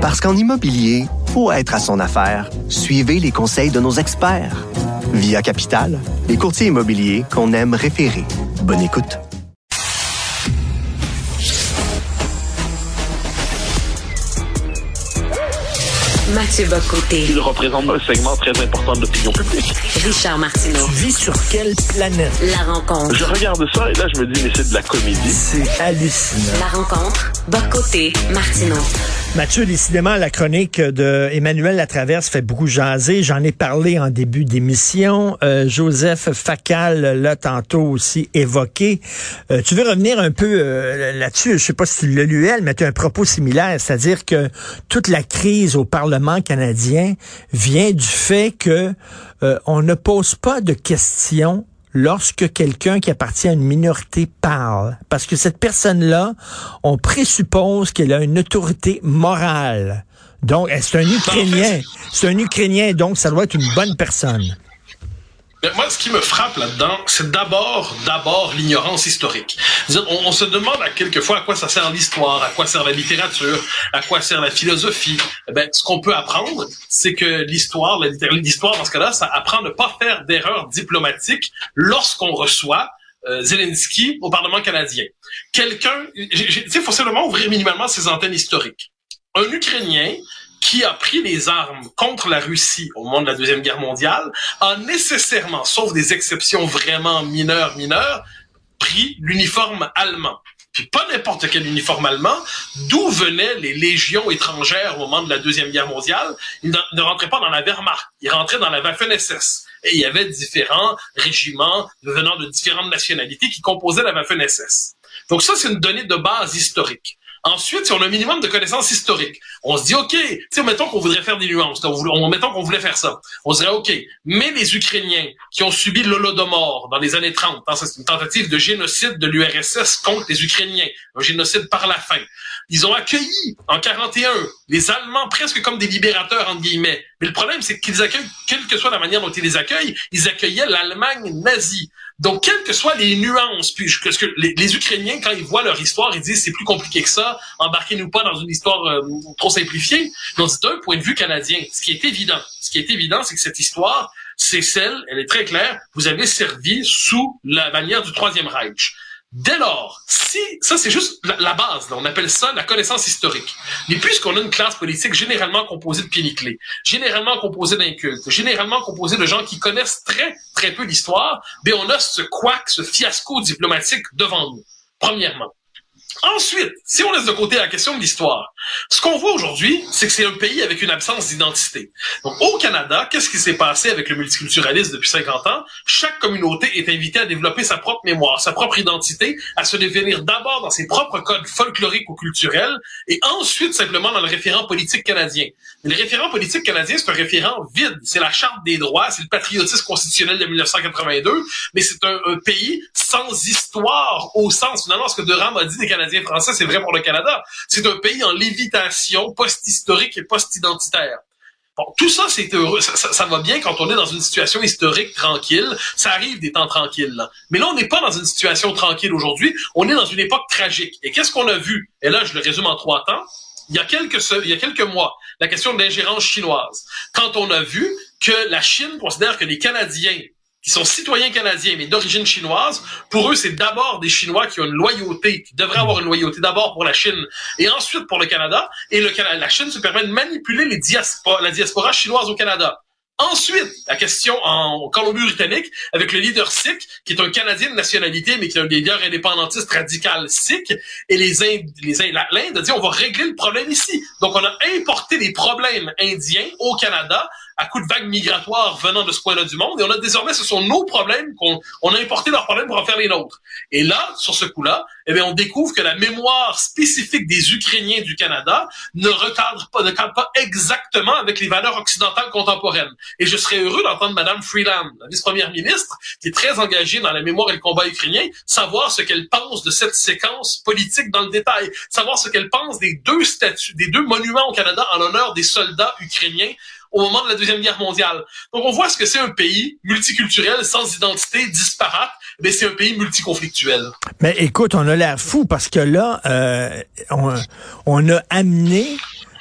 Parce qu'en immobilier, faut être à son affaire. Suivez les conseils de nos experts. Via Capital, les courtiers immobiliers qu'on aime référer. Bonne écoute. Mathieu Bocoté. Il représente un segment très important de l'opinion publique. Richard Martineau. Tu vis sur quelle planète? La rencontre. Je regarde ça et là, je me dis, mais c'est de la comédie. C'est hallucinant. La rencontre. Bocoté. Martineau. Mathieu, décidément, la chronique de Emmanuel Latraverse fait beaucoup jaser. J'en ai parlé en début d'émission. Euh, Joseph Facal l'a tantôt aussi évoqué. Euh, tu veux revenir un peu euh, là-dessus? Je sais pas si tu l'as lu, elle, mais tu as un propos similaire, c'est-à-dire que toute la crise au Parlement canadien vient du fait que on ne pose pas de questions lorsque quelqu'un qui appartient à une minorité parle. Parce que cette personne-là, on présuppose qu'elle a une autorité morale. Donc, c'est un Ukrainien. C'est un Ukrainien, donc ça doit être une bonne personne. Mais moi, ce qui me frappe là-dedans, c'est d'abord, d'abord l'ignorance historique. On, se demande à quelquefois à quoi ça sert l'histoire, à quoi sert la littérature, à quoi sert la philosophie. Eh ben, ce qu'on peut apprendre, c'est que l'histoire, l'histoire dans ce cas-là, ça apprend à ne pas faire d'erreurs diplomatiques lorsqu'on reçoit euh, Zelensky au Parlement canadien. Quelqu'un, il faut simplement ouvrir minimalement ses antennes historiques. Un Ukrainien qui a pris les armes contre la Russie au moment de la Deuxième Guerre mondiale, a nécessairement, sauf des exceptions vraiment mineures, mineures, pris l'uniforme allemand. Puis pas n'importe quel uniforme allemand, d'où venaient les légions étrangères au moment de la Deuxième Guerre mondiale. Ils ne rentraient pas dans la Wehrmacht, ils rentraient dans la Waffen-SS. Et il y avait différents régiments venant de différentes nationalités qui composaient la Waffen-SS. Donc ça, c'est une donnée de base historique. Ensuite, si on a un minimum de connaissances historiques, on se dit, OK, tu mettons qu'on voudrait faire des nuances, on, mettons qu'on voulait faire ça. On se dirait, OK, mais les Ukrainiens qui ont subi l'Holodomor dans les années 30, hein, c'est une tentative de génocide de l'URSS contre les Ukrainiens, un génocide par la faim. Ils ont accueilli en 41 les Allemands presque comme des libérateurs, entre guillemets. Mais le problème, c'est qu'ils accueillent, quelle que soit la manière dont ils les accueillent, ils accueillaient l'Allemagne nazie. Donc, quelles que soient les nuances, puis que, que les, Ukrainiens, quand ils voient leur histoire, ils disent c'est plus compliqué que ça, embarquez-nous pas dans une histoire euh, trop simplifiée. Donc, d'un point de vue canadien, ce qui est évident, ce qui est évident, c'est que cette histoire, c'est celle, elle est très claire, vous avez servi sous la manière du Troisième Reich. Dès lors, si ça c'est juste la, base, on appelle ça la connaissance historique. Mais puisqu'on a une classe politique généralement composée de pieds généralement composée d'incultes, généralement composée de gens qui connaissent très très peu l'histoire, ben on a ce couac, ce fiasco diplomatique devant nous. Premièrement. Ensuite, si on laisse de côté la question de l'histoire, ce qu'on voit aujourd'hui, c'est que c'est un pays avec une absence d'identité. Donc, au Canada, qu'est-ce qui s'est passé avec le multiculturalisme depuis 50 ans? Chaque communauté est invitée à développer sa propre mémoire, sa propre identité, à se définir d'abord dans ses propres codes folkloriques ou culturels, et ensuite simplement dans le référent politique canadien. Mais le référent politique canadien, c'est un référent vide. C'est la Charte des droits, c'est le patriotisme constitutionnel de 1982, mais c'est un, un, pays sans histoire au sens, finalement, ce que Durham a dit des Canadiens français, c'est vrai pour le Canada. C'est un pays en lévitation post-historique et post-identitaire. Bon, tout ça, c'est heureux. Ça, va bien quand on est dans une situation historique tranquille. Ça arrive des temps tranquilles. Là. Mais là, on n'est pas dans une situation tranquille aujourd'hui. On est dans une époque tragique. Et qu'est-ce qu'on a vu? Et là, je le résume en trois temps. Il y a quelques, il y a quelques mois, la question de l'ingérence chinoise. Quand on a vu que la Chine considère que les Canadiens qui sont citoyens canadiens mais d'origine chinoise, pour eux, c'est d'abord des Chinois qui ont une loyauté, qui devraient avoir une loyauté d'abord pour la Chine et ensuite pour le Canada. Et la Chine se permet de manipuler la diaspora chinoise au Canada. Ensuite, la question en Colombie-Britannique avec le leader sikh, qui est un Canadien de nationalité, mais qui est un leader indépendantiste radical sikh. Et les Indes, les l'Inde a dit, on va régler le problème ici. Donc, on a importé les problèmes indiens au Canada à coup de vagues migratoires venant de ce coin-là du monde. Et on a désormais, ce sont nos problèmes qu'on on a importé leurs problèmes pour en faire les nôtres. Et là, sur ce coup-là, eh bien, on découvre que la mémoire spécifique des Ukrainiens du Canada ne recadre pas, ne cadre pas exactement avec les valeurs occidentales contemporaines. Et je serais heureux d'entendre Madame Freeland, la vice-première ministre, qui est très engagée dans la mémoire et le combat ukrainien, savoir ce qu'elle pense de cette séquence politique dans le détail, savoir ce qu'elle pense des deux statues, des deux monuments au Canada en l'honneur des soldats ukrainiens au moment de la Deuxième Guerre mondiale. Donc on voit ce que c'est un pays multiculturel, sans identité, disparate, mais c'est un pays multiconflictuel. Mais écoute, on a l'air fou parce que là, euh, on, on a amené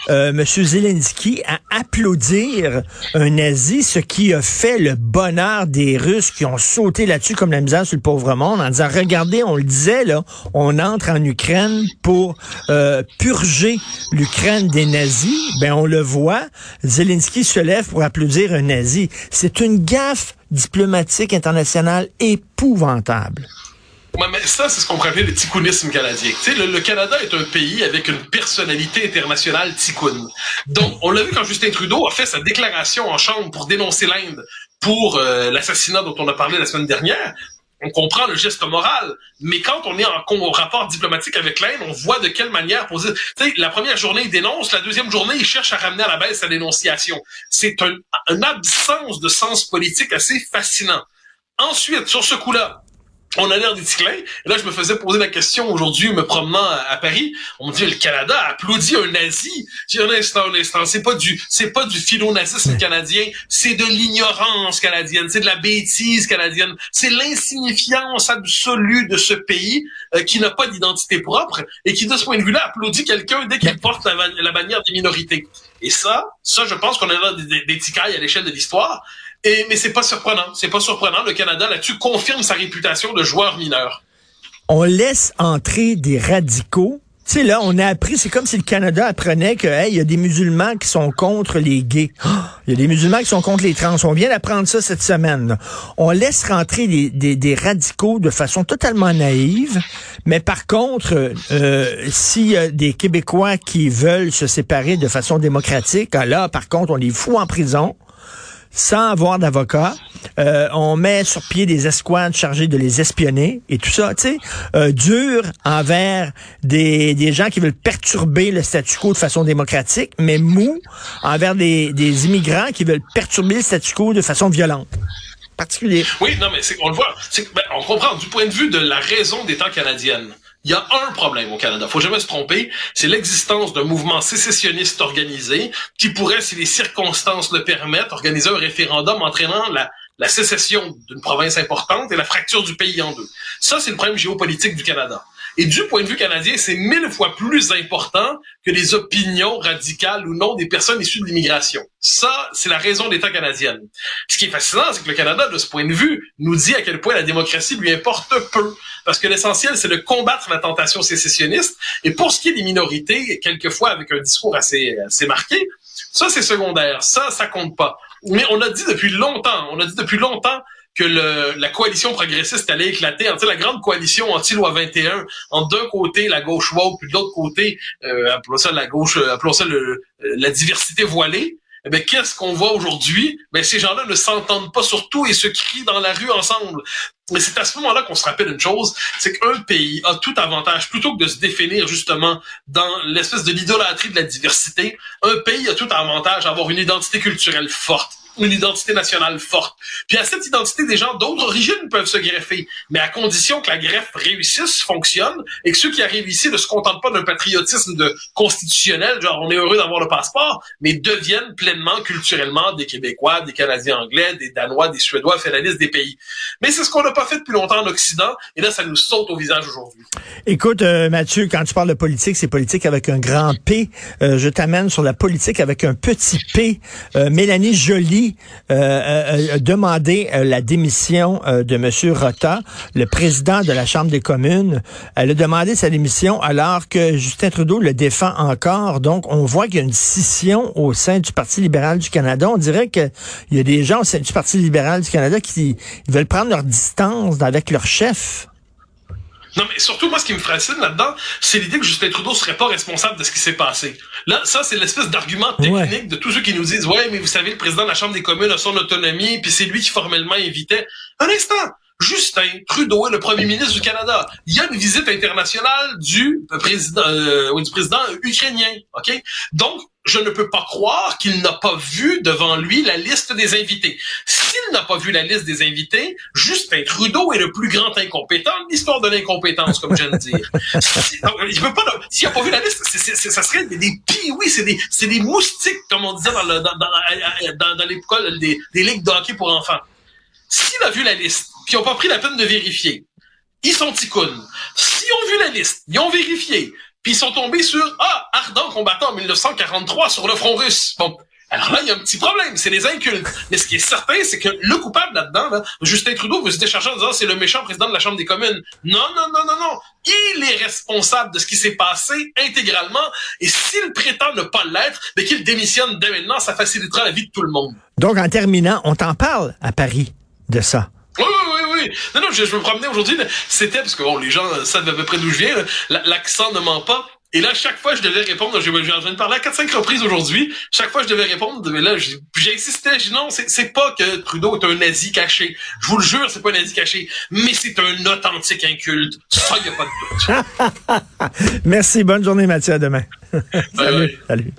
euh, M. Zelensky à applaudir un nazi, ce qui a fait le bonheur des Russes qui ont sauté là-dessus comme la misère sur le pauvre monde en disant, regardez, on le disait, là, on entre en Ukraine pour euh, purger l'Ukraine des nazis. Ben, on le voit, Zelensky se lève pour applaudir un nazi. C'est une gaffe diplomatique internationale épouvantable. Mais ça, c'est ce qu'on pourrait appeler le ticounisme canadien. Tu sais, le, le, Canada est un pays avec une personnalité internationale ticoune. Donc, on l'a vu quand Justin Trudeau a fait sa déclaration en chambre pour dénoncer l'Inde pour euh, l'assassinat dont on a parlé la semaine dernière. On comprend le geste moral, mais quand on est en, rapport diplomatique avec l'Inde, on voit de quelle manière poser. Tu sais, la première journée, il dénonce, la deuxième journée, il cherche à ramener à la baisse sa dénonciation. C'est un, une absence de sens politique assez fascinant. Ensuite, sur ce coup-là, on a l'air des Et là, je me faisais poser la question aujourd'hui, me promenant à, Paris. On me dit, le Canada applaudit un nazi. J'ai un instant, un instant. C'est pas du, c'est pas du philo-nazisme canadien. C'est de l'ignorance canadienne. C'est de la bêtise canadienne. C'est l'insignifiance absolue de ce pays euh, qui n'a pas d'identité propre et qui, de ce point de vue-là, applaudit quelqu'un dès qu'il porte la, bannière des minorités. Et ça, ça, je pense qu'on a là des, des, des ticailles à l'échelle de l'histoire. Et, mais c'est pas surprenant. C'est pas surprenant. Le Canada, là-dessus, confirme sa réputation de joueur mineur. On laisse entrer des radicaux. Tu sais, là, on a appris, c'est comme si le Canada apprenait que, il y a des musulmans qui sont contre les gays. Il y a des musulmans qui sont contre les trans. On vient d'apprendre ça cette semaine. On laisse rentrer des, des, des, radicaux de façon totalement naïve. Mais par contre, euh, s'il y a des Québécois qui veulent se séparer de façon démocratique, là, par contre, on les fout en prison sans avoir d'avocat. Euh, on met sur pied des escouades chargées de les espionner et tout ça, tu sais, euh, dur envers des, des gens qui veulent perturber le statu quo de façon démocratique, mais mou envers des, des immigrants qui veulent perturber le statu quo de façon violente. Particulier. Oui, non, mais on le voit. Ben, on comprend du point de vue de la raison d'État canadienne. Il y a un problème au Canada, faut jamais se tromper, c'est l'existence d'un mouvement sécessionniste organisé qui pourrait, si les circonstances le permettent, organiser un référendum entraînant la, la sécession d'une province importante et la fracture du pays en deux. Ça, c'est le problème géopolitique du Canada. Et du point de vue canadien, c'est mille fois plus important que les opinions radicales ou non des personnes issues de l'immigration. Ça, c'est la raison d'État canadienne. Ce qui est fascinant, c'est que le Canada, de ce point de vue, nous dit à quel point la démocratie lui importe peu. Parce que l'essentiel, c'est de combattre la tentation sécessionniste. Et pour ce qui est des minorités, quelquefois avec un discours assez, assez marqué, ça, c'est secondaire. Ça, ça compte pas. Mais on a dit depuis longtemps, on a dit depuis longtemps que le, la coalition progressiste allait éclater. En la grande coalition anti-loi 21, en d'un côté la gauche woke, puis de l'autre côté, euh, appelons ça la gauche, euh, appelons ça le, euh, la diversité voilée. Eh qu'est-ce qu'on voit aujourd'hui? Ben, ces gens-là ne s'entendent pas sur tout et se crient dans la rue ensemble. Mais c'est à ce moment-là qu'on se rappelle une chose, c'est qu'un pays a tout avantage, plutôt que de se définir justement dans l'espèce de l'idolâtrie de la diversité, un pays a tout avantage à avoir une identité culturelle forte une identité nationale forte. Puis à cette identité, des gens d'autres origines peuvent se greffer, mais à condition que la greffe réussisse, fonctionne, et que ceux qui arrivent ici ne se contentent pas d'un patriotisme de constitutionnel, genre on est heureux d'avoir le passeport, mais deviennent pleinement culturellement des Québécois, des Canadiens anglais, des Danois, des Suédois, fait la liste des pays. Mais c'est ce qu'on n'a pas fait depuis longtemps en Occident, et là ça nous saute au visage aujourd'hui. Écoute, euh, Mathieu, quand tu parles de politique, c'est politique avec un grand P. Euh, je t'amène sur la politique avec un petit P. Euh, Mélanie Joly euh, euh, euh, demandé la démission de M. Rota, le président de la Chambre des communes. Elle a demandé sa démission alors que Justin Trudeau le défend encore. Donc, on voit qu'il y a une scission au sein du Parti libéral du Canada. On dirait qu'il y a des gens au sein du Parti libéral du Canada qui veulent prendre leur distance avec leur chef. Non, mais surtout, moi, ce qui me fascine là-dedans, c'est l'idée que Justin Trudeau serait pas responsable de ce qui s'est passé. Là, ça, c'est l'espèce d'argument technique de tous ceux qui nous disent, ouais, mais vous savez, le président de la Chambre des communes a son autonomie, puis c'est lui qui formellement invitait. Un instant! Justin Trudeau est le premier ministre du Canada. Il y a une visite internationale du président, euh, du président ukrainien. Ok, donc je ne peux pas croire qu'il n'a pas vu devant lui la liste des invités. S'il n'a pas vu la liste des invités, Justin Trudeau est le plus grand incompétent de l'histoire de l'incompétence, comme j'aime dire. S'il n'a pas vu la liste, ça serait des, des oui, c'est des, c'est des moustiques, comme on disait dans, le, dans, dans, l'école des, des ligues de hockey pour enfants. S'il a vu la liste, puis ils n'ont pas pris la peine de vérifier, ils sont ticounes. S'ils ont vu la liste, ils ont vérifié, puis ils sont tombés sur ah ardent combattant en 1943 sur le front russe. Bon, alors là, il y a un petit problème, c'est les incultes. Mais ce qui est certain, c'est que le coupable là-dedans, là, Justin Trudeau veut se décharger en disant c'est le méchant président de la Chambre des communes. Non, non, non, non, non. Il est responsable de ce qui s'est passé intégralement. Et s'il prétend ne pas l'être, mais qu'il démissionne dès maintenant, ça facilitera la vie de tout le monde. Donc, en terminant, on t'en parle à Paris de ça. Oui, oui, oui, oui. Non, non, je, je me promenais aujourd'hui. C'était, parce que bon, les gens savent à peu près d'où je viens. L'accent ne ment pas. Et là, chaque fois, je devais répondre. J'ai de parler à 4-5 reprises aujourd'hui. Chaque fois, je devais répondre. Mais là, j'insistais. J'ai non, c'est pas que Trudeau est un nazi caché. Je vous le jure, c'est pas un nazi caché. Mais c'est un authentique inculte. Ça, il n'y a pas de doute. Merci. Bonne journée, Mathieu. À demain. Salut. Salut.